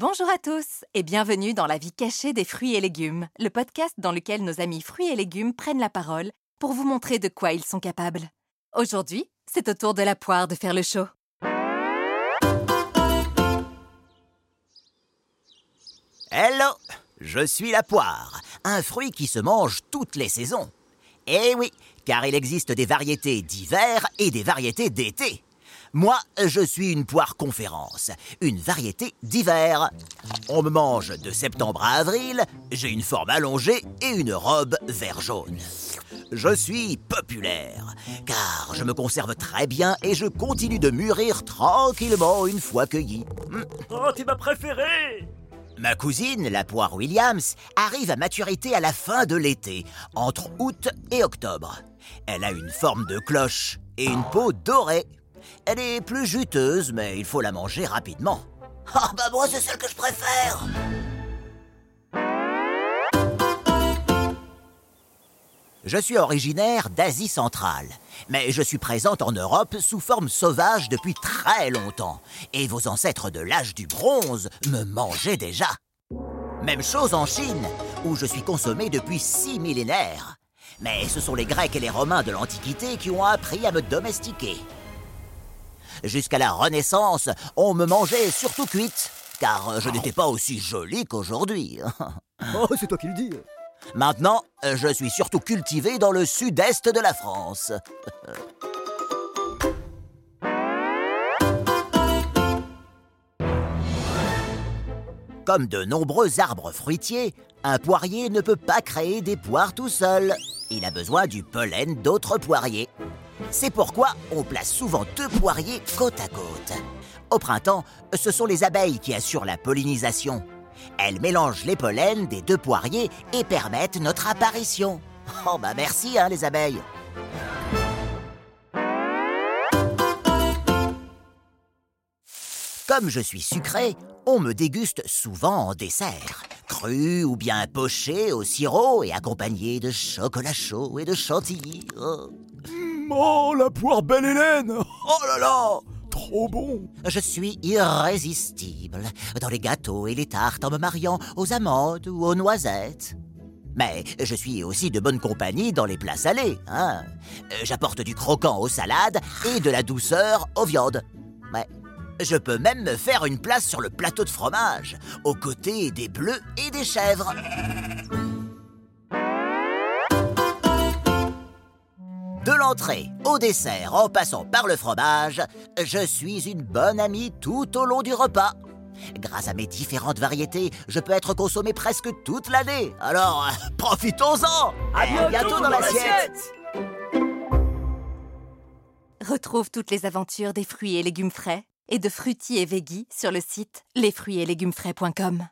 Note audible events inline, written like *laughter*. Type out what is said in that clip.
Bonjour à tous et bienvenue dans la vie cachée des fruits et légumes, le podcast dans lequel nos amis fruits et légumes prennent la parole pour vous montrer de quoi ils sont capables. Aujourd'hui, c'est au tour de la poire de faire le show. Hello, je suis la poire, un fruit qui se mange toutes les saisons. Eh oui, car il existe des variétés d'hiver et des variétés d'été. Moi, je suis une poire conférence, une variété d'hiver. On me mange de septembre à avril, j'ai une forme allongée et une robe vert jaune. Je suis populaire, car je me conserve très bien et je continue de mûrir tranquillement une fois cueilli. Oh, t'es ma préférée Ma cousine, la poire Williams, arrive à maturité à la fin de l'été, entre août et octobre. Elle a une forme de cloche et une peau dorée. Elle est plus juteuse, mais il faut la manger rapidement. Ah bah moi c'est celle que je préfère Je suis originaire d'Asie centrale, mais je suis présente en Europe sous forme sauvage depuis très longtemps, et vos ancêtres de l'âge du bronze me mangeaient déjà. Même chose en Chine, où je suis consommé depuis six millénaires. Mais ce sont les Grecs et les Romains de l'Antiquité qui ont appris à me domestiquer. Jusqu'à la Renaissance, on me mangeait surtout cuite, car je n'étais pas aussi jolie qu'aujourd'hui. *laughs* Oh, c'est toi qui le dis Maintenant, je suis surtout cultivé dans le sud-est de la France. *laughs* Comme de nombreux arbres fruitiers, un poirier ne peut pas créer des poires tout seul. Il a besoin du pollen d'autres poiriers. C'est pourquoi on place souvent deux poiriers côte à côte. Au printemps, ce sont les abeilles qui assurent la pollinisation. Elles mélangent les pollens des deux poiriers et permettent notre apparition. Oh bah merci hein les abeilles. Comme je suis sucré, on me déguste souvent en dessert, cru ou bien poché au sirop et accompagné de chocolat chaud et de chantilly. Oh. Oh, la poire belle Hélène Oh là là Trop bon Je suis irrésistible dans les gâteaux et les tartes en me mariant aux amandes ou aux noisettes. Mais je suis aussi de bonne compagnie dans les plats salés. Hein. J'apporte du croquant aux salades et de la douceur aux viandes. Ouais. Je peux même me faire une place sur le plateau de fromage, aux côtés des bleus et des chèvres. L'entrée au dessert en passant par le fromage, je suis une bonne amie tout au long du repas. Grâce à mes différentes variétés, je peux être consommé presque toute l'année. Alors, *laughs* profitons-en À Et bientôt dans l'assiette Retrouve toutes les aventures des fruits et légumes frais et de fruitiers et veggies sur le site lesfruitsetlégumes.frais.com.